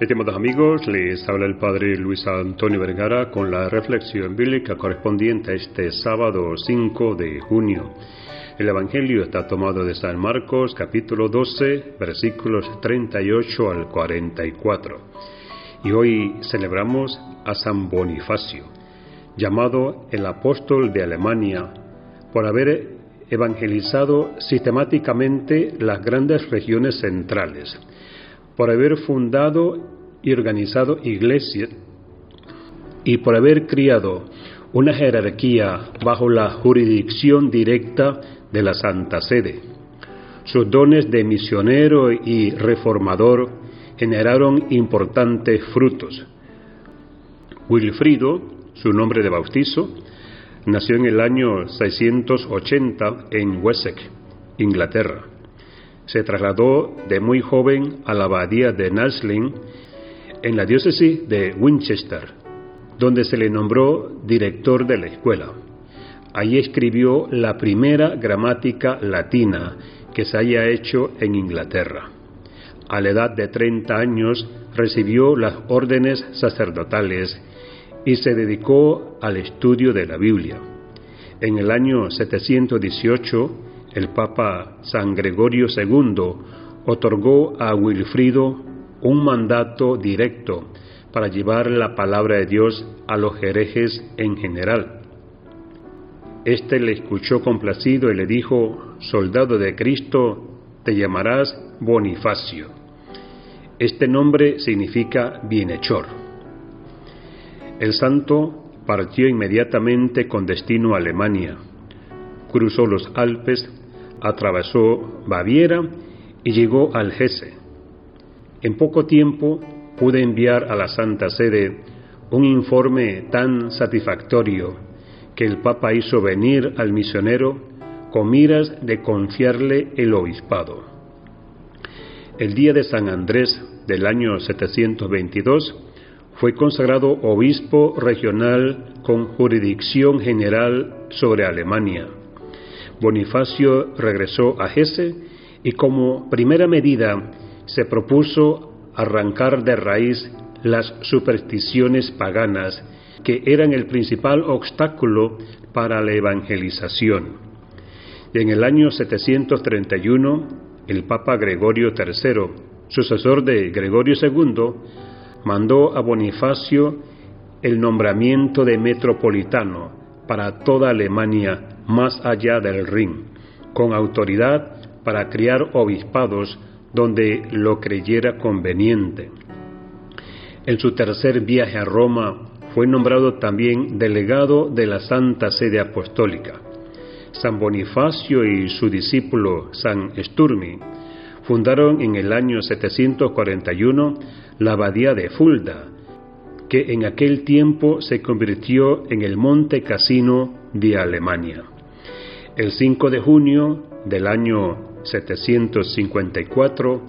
Estimados amigos, les habla el Padre Luis Antonio Vergara con la reflexión bíblica correspondiente a este sábado 5 de junio. El Evangelio está tomado de San Marcos capítulo 12 versículos 38 al 44. Y hoy celebramos a San Bonifacio, llamado el apóstol de Alemania, por haber evangelizado sistemáticamente las grandes regiones centrales por haber fundado y organizado iglesias y por haber criado una jerarquía bajo la jurisdicción directa de la Santa Sede. Sus dones de misionero y reformador generaron importantes frutos. Wilfrido, su nombre de bautizo, nació en el año 680 en Wessex, Inglaterra se trasladó de muy joven a la abadía de Narsling en la diócesis de Winchester, donde se le nombró director de la escuela. Allí escribió la primera gramática latina que se haya hecho en Inglaterra. A la edad de 30 años recibió las órdenes sacerdotales y se dedicó al estudio de la Biblia. En el año 718 el Papa San Gregorio II otorgó a Wilfrido un mandato directo para llevar la palabra de Dios a los herejes en general. Este le escuchó complacido y le dijo, Soldado de Cristo, te llamarás Bonifacio. Este nombre significa bienhechor. El santo partió inmediatamente con destino a Alemania, cruzó los Alpes atravesó Baviera y llegó al Hesse. En poco tiempo pude enviar a la Santa Sede un informe tan satisfactorio que el Papa hizo venir al misionero con miras de confiarle el obispado. El día de San Andrés del año 722 fue consagrado obispo regional con jurisdicción general sobre Alemania Bonifacio regresó a Hesse y como primera medida se propuso arrancar de raíz las supersticiones paganas que eran el principal obstáculo para la evangelización. En el año 731, el Papa Gregorio III, sucesor de Gregorio II, mandó a Bonifacio el nombramiento de metropolitano para toda Alemania más allá del Rin, con autoridad para criar obispados donde lo creyera conveniente. En su tercer viaje a Roma fue nombrado también delegado de la Santa Sede Apostólica. San Bonifacio y su discípulo San Sturmi fundaron en el año 741 la abadía de Fulda, que en aquel tiempo se convirtió en el Monte Casino de Alemania. El 5 de junio del año 754,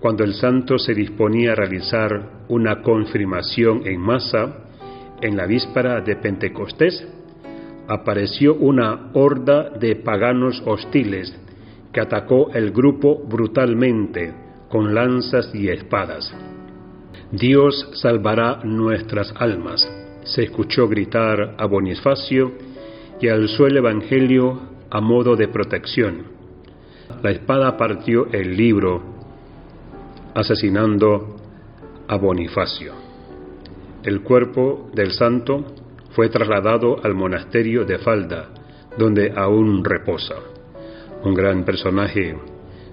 cuando el santo se disponía a realizar una confirmación en masa, en la víspera de Pentecostés, apareció una horda de paganos hostiles que atacó el grupo brutalmente con lanzas y espadas. Dios salvará nuestras almas, se escuchó gritar a Bonifacio, que alzó el Evangelio a modo de protección. La espada partió el libro, asesinando a Bonifacio. El cuerpo del santo fue trasladado al monasterio de Falda, donde aún reposa. Un gran personaje,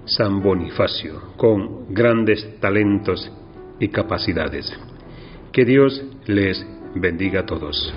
San Bonifacio, con grandes talentos y capacidades. Que Dios les bendiga a todos.